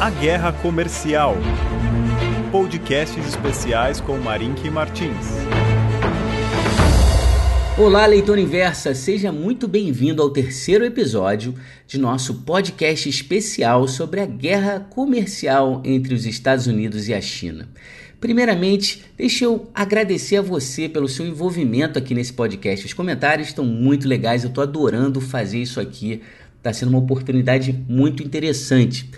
A Guerra Comercial. Podcasts especiais com Marink Martins. Olá, leitor inversa, seja muito bem-vindo ao terceiro episódio de nosso podcast especial sobre a guerra comercial entre os Estados Unidos e a China. Primeiramente, deixa eu agradecer a você pelo seu envolvimento aqui nesse podcast. Os comentários estão muito legais, eu estou adorando fazer isso aqui. Está sendo uma oportunidade muito interessante.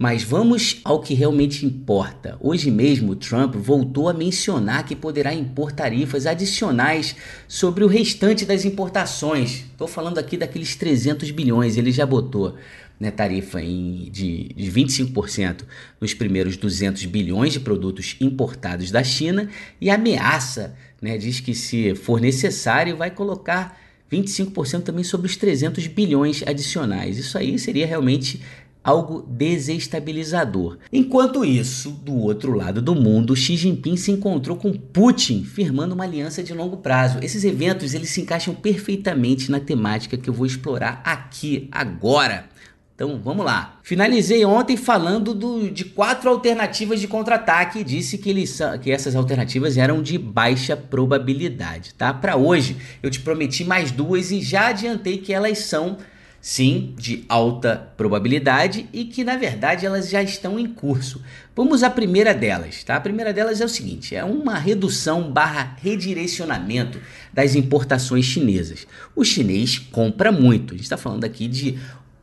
Mas vamos ao que realmente importa. Hoje mesmo, Trump voltou a mencionar que poderá impor tarifas adicionais sobre o restante das importações. Estou falando aqui daqueles 300 bilhões, ele já botou né, tarifa em, de, de 25% nos primeiros 200 bilhões de produtos importados da China e ameaça, né, diz que se for necessário, vai colocar 25% também sobre os 300 bilhões adicionais. Isso aí seria realmente algo desestabilizador. Enquanto isso, do outro lado do mundo, Xi Jinping se encontrou com Putin, firmando uma aliança de longo prazo. Esses eventos eles se encaixam perfeitamente na temática que eu vou explorar aqui agora. Então vamos lá. Finalizei ontem falando do, de quatro alternativas de contra-ataque. Disse que, eles, que essas alternativas eram de baixa probabilidade. Tá? Para hoje eu te prometi mais duas e já adiantei que elas são sim de alta probabilidade e que na verdade elas já estão em curso. Vamos à primeira delas, tá? A primeira delas é o seguinte: é uma redução barra redirecionamento das importações chinesas. O chinês compra muito. A gente está falando aqui de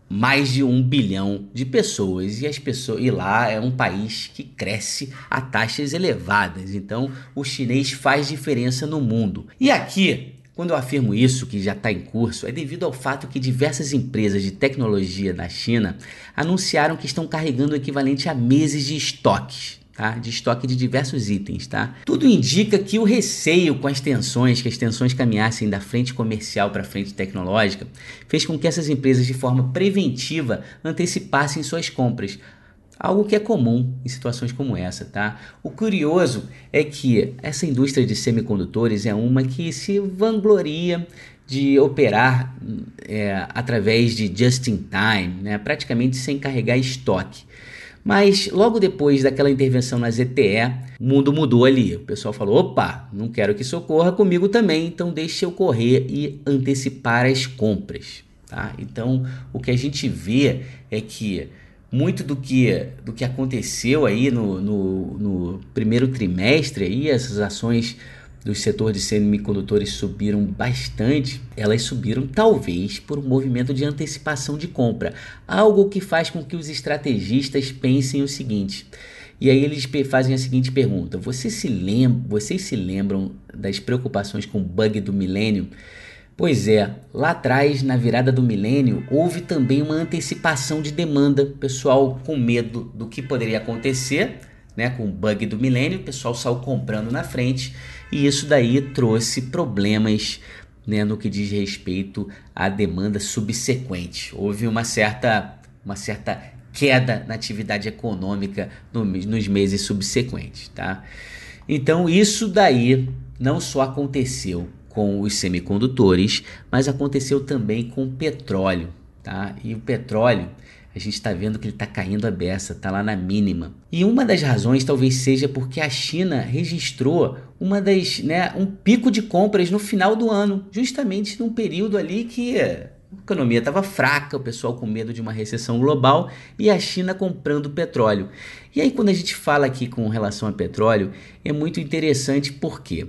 mais de um bilhão de pessoas e as pessoas e lá é um país que cresce a taxas elevadas. Então o chinês faz diferença no mundo. E aqui quando eu afirmo isso, que já está em curso, é devido ao fato que diversas empresas de tecnologia da China anunciaram que estão carregando o equivalente a meses de estoques. Tá? de estoque de diversos itens. Tá? Tudo indica que o receio com as tensões, que as tensões caminhassem da frente comercial para a frente tecnológica, fez com que essas empresas, de forma preventiva, antecipassem suas compras, Algo que é comum em situações como essa, tá? O curioso é que essa indústria de semicondutores é uma que se vangloria de operar é, através de just in time, né? praticamente sem carregar estoque. Mas logo depois daquela intervenção na ZTE, o mundo mudou ali. O pessoal falou: opa, não quero que isso ocorra comigo também, então deixe eu correr e antecipar as compras. Tá? Então o que a gente vê é que muito do que, do que aconteceu aí no, no, no primeiro trimestre, aí, essas ações do setor de semicondutores subiram bastante, elas subiram talvez por um movimento de antecipação de compra, algo que faz com que os estrategistas pensem o seguinte. E aí eles fazem a seguinte pergunta: Você se lembra, vocês se lembram das preocupações com o bug do milênio? Pois é, lá atrás, na virada do milênio, houve também uma antecipação de demanda, pessoal com medo do que poderia acontecer, né, com o bug do milênio, o pessoal saiu comprando na frente e isso daí trouxe problemas né, no que diz respeito à demanda subsequente. Houve uma certa, uma certa queda na atividade econômica no, nos meses subsequentes, tá? Então isso daí não só aconteceu com os semicondutores, mas aconteceu também com o petróleo. Tá? E o petróleo, a gente está vendo que ele está caindo a beça, está lá na mínima. E uma das razões talvez seja porque a China registrou uma das, né, um pico de compras no final do ano, justamente num período ali que a economia estava fraca, o pessoal com medo de uma recessão global e a China comprando petróleo. E aí, quando a gente fala aqui com relação a petróleo, é muito interessante porque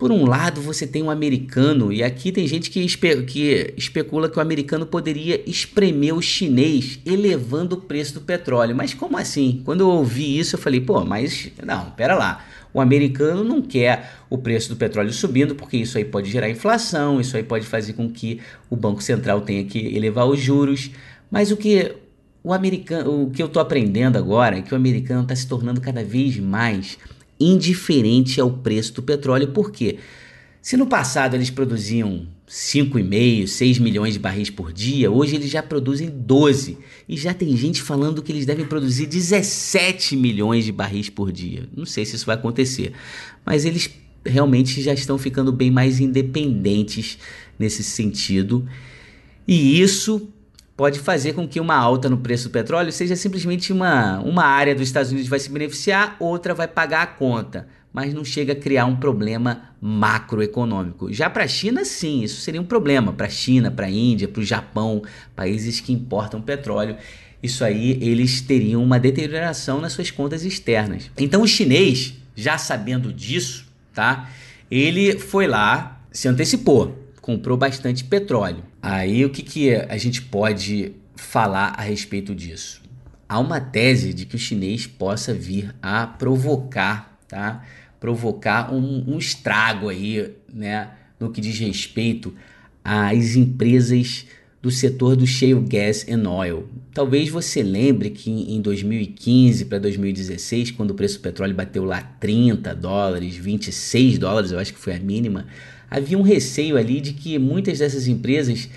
por um lado, você tem um americano, e aqui tem gente que, espe que especula que o americano poderia espremer o chinês, elevando o preço do petróleo. Mas como assim? Quando eu ouvi isso, eu falei, pô, mas não, pera lá. O americano não quer o preço do petróleo subindo, porque isso aí pode gerar inflação, isso aí pode fazer com que o Banco Central tenha que elevar os juros. Mas o que o americano, o que eu estou aprendendo agora é que o americano está se tornando cada vez mais indiferente ao preço do petróleo. Por quê? Se no passado eles produziam 5,5, 6 milhões de barris por dia, hoje eles já produzem 12. E já tem gente falando que eles devem produzir 17 milhões de barris por dia. Não sei se isso vai acontecer, mas eles realmente já estão ficando bem mais independentes nesse sentido. E isso pode fazer com que uma alta no preço do petróleo seja simplesmente uma, uma área dos Estados Unidos vai se beneficiar, outra vai pagar a conta, mas não chega a criar um problema macroeconômico. Já para a China, sim, isso seria um problema. Para a China, para a Índia, para o Japão, países que importam petróleo, isso aí eles teriam uma deterioração nas suas contas externas. Então o chinês, já sabendo disso, tá? Ele foi lá, se antecipou, comprou bastante petróleo. Aí o que, que a gente pode falar a respeito disso? Há uma tese de que o chinês possa vir a provocar, tá? Provocar um, um estrago aí, né? No que diz respeito às empresas do setor do shale gas and oil. Talvez você lembre que em 2015 para 2016, quando o preço do petróleo bateu lá 30 dólares, 26 dólares, eu acho que foi a mínima, havia um receio ali de que muitas dessas empresas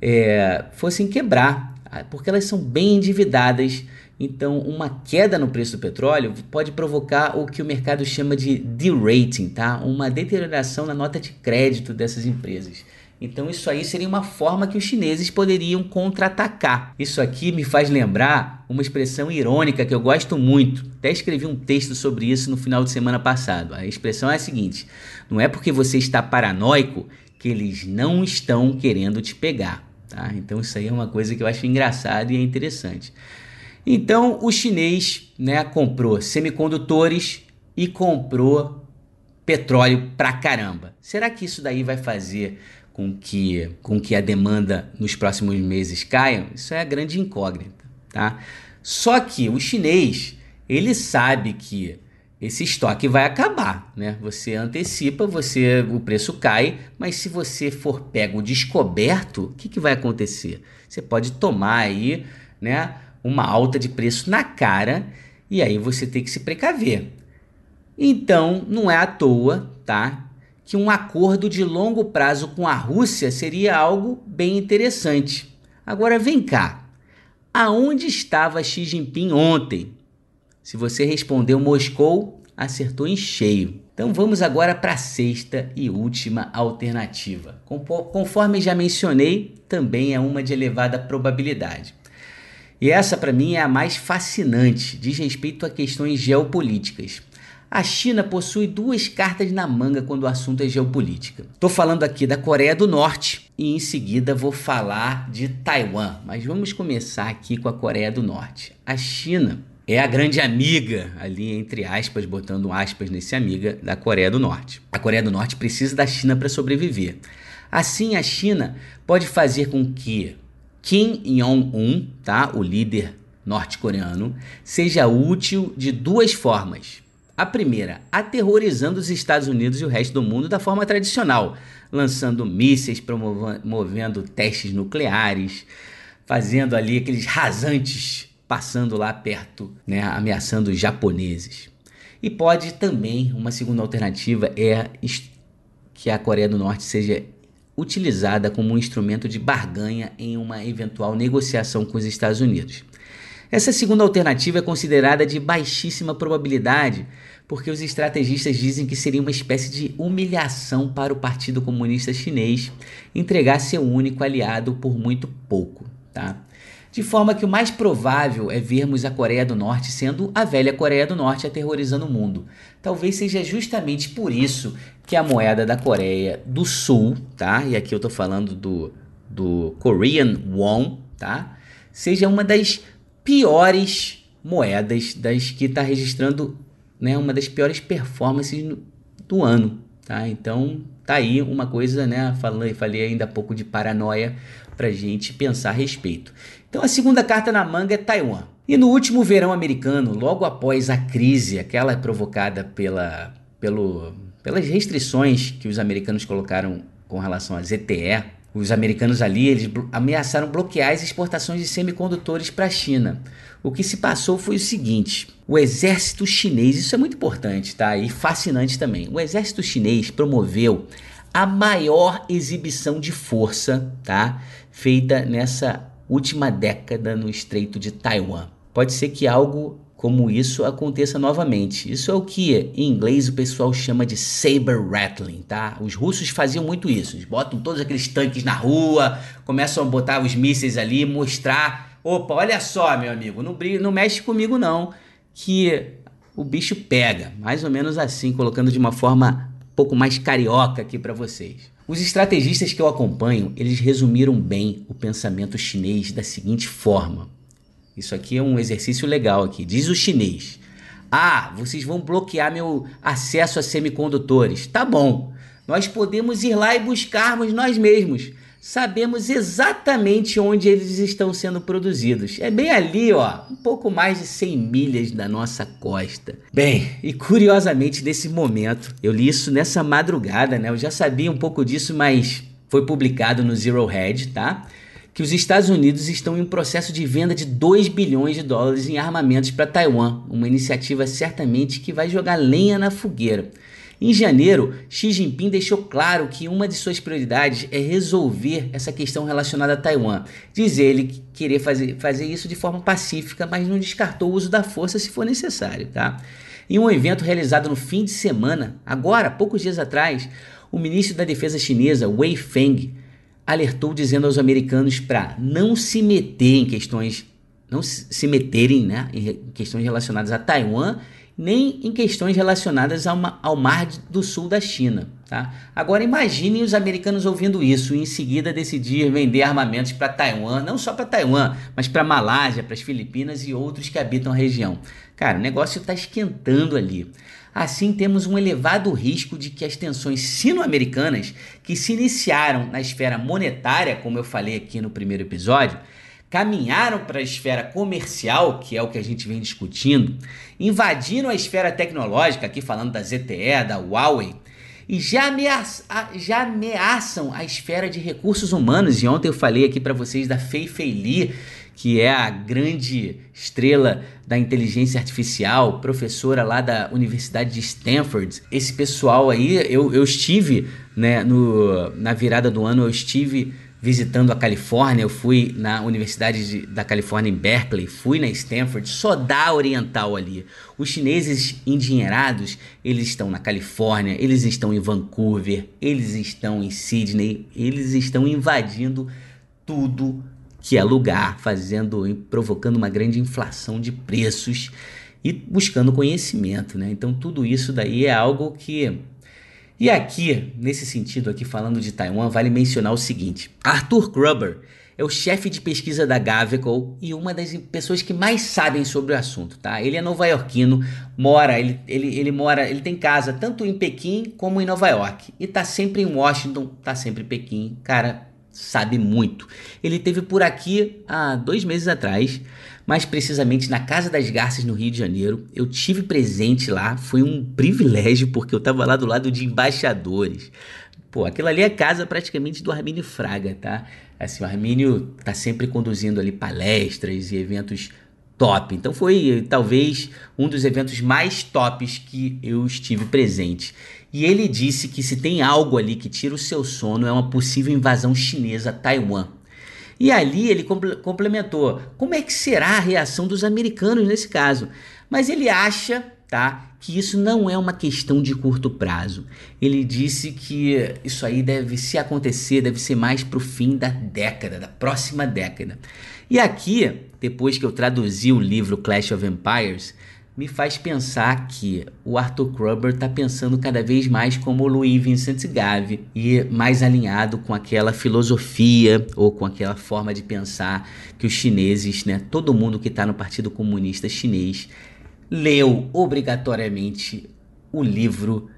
é, fossem quebrar, porque elas são bem endividadas. Então, uma queda no preço do petróleo pode provocar o que o mercado chama de derating, tá? Uma deterioração na nota de crédito dessas empresas. Então isso aí seria uma forma que os chineses poderiam contra-atacar. Isso aqui me faz lembrar uma expressão irônica que eu gosto muito. Até escrevi um texto sobre isso no final de semana passado. A expressão é a seguinte: não é porque você está paranoico que eles não estão querendo te pegar. Tá? Então isso aí é uma coisa que eu acho engraçado e é interessante. Então o chinês né, comprou semicondutores e comprou petróleo pra caramba. Será que isso daí vai fazer com que, com que a demanda nos próximos meses caia, isso é a grande incógnita, tá? Só que o chinês, ele sabe que esse estoque vai acabar, né? Você antecipa, você o preço cai, mas se você for pego descoberto, o que, que vai acontecer? Você pode tomar aí, né, uma alta de preço na cara e aí você tem que se precaver. Então, não é à toa, tá? Que um acordo de longo prazo com a Rússia seria algo bem interessante. Agora vem cá. Aonde estava Xi Jinping ontem? Se você respondeu Moscou, acertou em cheio. Então vamos agora para a sexta e última alternativa. Conforme já mencionei, também é uma de elevada probabilidade. E essa para mim é a mais fascinante, diz respeito a questões geopolíticas. A China possui duas cartas na manga quando o assunto é geopolítica. Estou falando aqui da Coreia do Norte e em seguida vou falar de Taiwan, mas vamos começar aqui com a Coreia do Norte. A China é a grande amiga, ali entre aspas, botando aspas nesse amiga, da Coreia do Norte. A Coreia do Norte precisa da China para sobreviver. Assim, a China pode fazer com que Kim Jong-un, tá, o líder norte-coreano, seja útil de duas formas. A primeira, aterrorizando os Estados Unidos e o resto do mundo da forma tradicional, lançando mísseis, promovendo testes nucleares, fazendo ali aqueles rasantes passando lá perto, né, ameaçando os japoneses. E pode também, uma segunda alternativa é que a Coreia do Norte seja utilizada como um instrumento de barganha em uma eventual negociação com os Estados Unidos. Essa segunda alternativa é considerada de baixíssima probabilidade, porque os estrategistas dizem que seria uma espécie de humilhação para o Partido Comunista Chinês entregar seu único aliado por muito pouco, tá? De forma que o mais provável é vermos a Coreia do Norte sendo a velha Coreia do Norte aterrorizando o mundo. Talvez seja justamente por isso que a moeda da Coreia do Sul, tá? E aqui eu tô falando do, do Korean Won, tá? Seja uma das piores moedas das que está registrando né, uma das piores performances do ano. Tá? Então tá aí uma coisa, né? Falei, falei ainda há pouco de paranoia para gente pensar a respeito. Então a segunda carta na manga é Taiwan. E no último verão americano, logo após a crise, aquela provocada pela, pelo, pelas restrições que os americanos colocaram com relação à ZTE, os americanos ali eles ameaçaram bloquear as exportações de semicondutores para a China. O que se passou foi o seguinte: o exército chinês, isso é muito importante, tá? E fascinante também. O exército chinês promoveu a maior exibição de força, tá? Feita nessa última década no Estreito de Taiwan. pode ser que algo como isso aconteça novamente. Isso é o que em inglês o pessoal chama de saber rattling, tá? Os russos faziam muito isso. Eles botam todos aqueles tanques na rua, começam a botar os mísseis ali, mostrar, opa, olha só, meu amigo, não, não mexe comigo não, que o bicho pega. Mais ou menos assim, colocando de uma forma um pouco mais carioca aqui para vocês. Os estrategistas que eu acompanho, eles resumiram bem o pensamento chinês da seguinte forma: isso aqui é um exercício legal aqui. Diz o chinês: Ah, vocês vão bloquear meu acesso a semicondutores. Tá bom. Nós podemos ir lá e buscarmos nós mesmos. Sabemos exatamente onde eles estão sendo produzidos. É bem ali, ó, um pouco mais de 100 milhas da nossa costa. Bem, e curiosamente nesse momento, eu li isso nessa madrugada, né? Eu já sabia um pouco disso, mas foi publicado no Zero Hedge, tá? Que os Estados Unidos estão em um processo de venda de 2 bilhões de dólares em armamentos para Taiwan, uma iniciativa certamente que vai jogar lenha na fogueira. Em janeiro, Xi Jinping deixou claro que uma de suas prioridades é resolver essa questão relacionada a Taiwan. Diz ele querer fazer, fazer isso de forma pacífica, mas não descartou o uso da força se for necessário. Tá? Em um evento realizado no fim de semana, agora, poucos dias atrás, o ministro da Defesa chinesa, Wei Feng, alertou dizendo aos americanos para não se meter em questões, não se meterem né, em questões relacionadas a Taiwan, nem em questões relacionadas ao, ao Mar do Sul da China. Tá? Agora imaginem os americanos ouvindo isso e em seguida decidir vender armamentos para Taiwan, não só para Taiwan, mas para Malásia, para as Filipinas e outros que habitam a região. Cara, o negócio está esquentando ali. Assim, temos um elevado risco de que as tensões sino-americanas, que se iniciaram na esfera monetária, como eu falei aqui no primeiro episódio, caminharam para a esfera comercial, que é o que a gente vem discutindo, invadiram a esfera tecnológica, aqui falando da ZTE, da Huawei, e já, ameaça, já ameaçam a esfera de recursos humanos. E ontem eu falei aqui para vocês da Fei Fei Li, que é a grande estrela da inteligência artificial, professora lá da Universidade de Stanford. Esse pessoal aí, eu, eu estive né, no, na virada do ano, eu estive visitando a Califórnia, eu fui na Universidade de, da Califórnia em Berkeley, fui na Stanford, só dá oriental ali. Os chineses endinheirados, eles estão na Califórnia, eles estão em Vancouver, eles estão em Sydney, eles estão invadindo tudo que é lugar, fazendo, provocando uma grande inflação de preços e buscando conhecimento, né? Então tudo isso daí é algo que e aqui, nesse sentido aqui falando de Taiwan, vale mencionar o seguinte: Arthur Gruber é o chefe de pesquisa da Gavico e uma das pessoas que mais sabem sobre o assunto, tá? Ele é nova-iorquino, mora, ele, ele, ele mora, ele tem casa tanto em Pequim como em Nova York. E tá sempre em Washington, tá sempre em Pequim, cara, sabe muito. Ele teve por aqui há dois meses atrás, mais precisamente na Casa das Garças, no Rio de Janeiro. Eu tive presente lá, foi um privilégio, porque eu estava lá do lado de embaixadores. Pô, aquilo ali é casa praticamente do Armínio Fraga, tá? Assim, o Armínio tá sempre conduzindo ali palestras e eventos top. Então foi talvez um dos eventos mais tops que eu estive presente. E ele disse que se tem algo ali que tira o seu sono é uma possível invasão chinesa a Taiwan. E ali ele complementou: como é que será a reação dos americanos nesse caso? Mas ele acha, tá, que isso não é uma questão de curto prazo. Ele disse que isso aí deve se acontecer, deve ser mais para o fim da década, da próxima década. E aqui, depois que eu traduzi o livro Clash of Empires, me faz pensar que o Arthur Kruber está pensando cada vez mais como o Louis Vincent Gave e mais alinhado com aquela filosofia ou com aquela forma de pensar que os chineses, né, todo mundo que está no Partido Comunista Chinês, leu obrigatoriamente o livro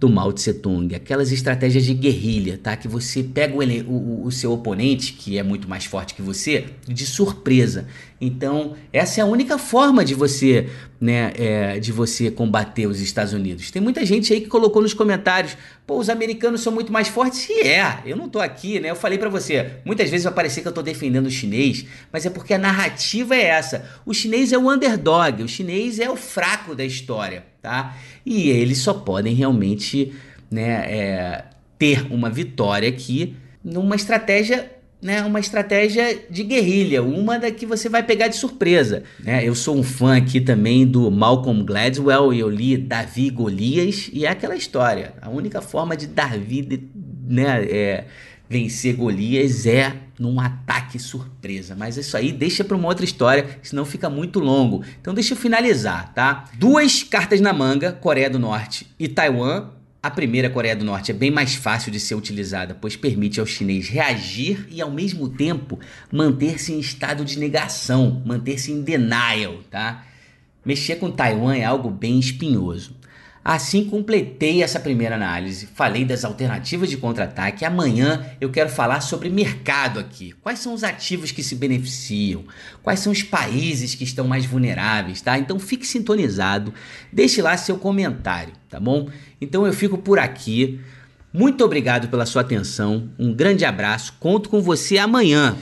do Mao Tse Tung, aquelas estratégias de guerrilha, tá? Que você pega o, o, o, seu oponente, que é muito mais forte que você, de surpresa. Então, essa é a única forma de você, né, é, de você combater os Estados Unidos. Tem muita gente aí que colocou nos comentários, pô, os americanos são muito mais fortes. E é, eu não tô aqui, né? Eu falei para você, muitas vezes vai parecer que eu tô defendendo o chinês, mas é porque a narrativa é essa. O chinês é o underdog, o chinês é o fraco da história tá? E eles só podem realmente né, é, ter uma vitória aqui numa estratégia né, uma estratégia de guerrilha, uma da que você vai pegar de surpresa. Né? Eu sou um fã aqui também do Malcolm Gladwell e eu li Davi Golias e é aquela história. A única forma de Davi né, é, vencer Golias é num ataque surpresa. Mas isso aí deixa para uma outra história, senão fica muito longo. Então deixa eu finalizar, tá? Duas cartas na manga, Coreia do Norte e Taiwan a primeira Coreia do Norte é bem mais fácil de ser utilizada, pois permite ao chinês reagir e ao mesmo tempo manter-se em estado de negação, manter-se em denial, tá? Mexer com Taiwan é algo bem espinhoso. Assim completei essa primeira análise, falei das alternativas de contra-ataque. Amanhã eu quero falar sobre mercado aqui. Quais são os ativos que se beneficiam? Quais são os países que estão mais vulneráveis, tá? Então fique sintonizado, deixe lá seu comentário, tá bom? Então eu fico por aqui. Muito obrigado pela sua atenção. Um grande abraço. Conto com você amanhã.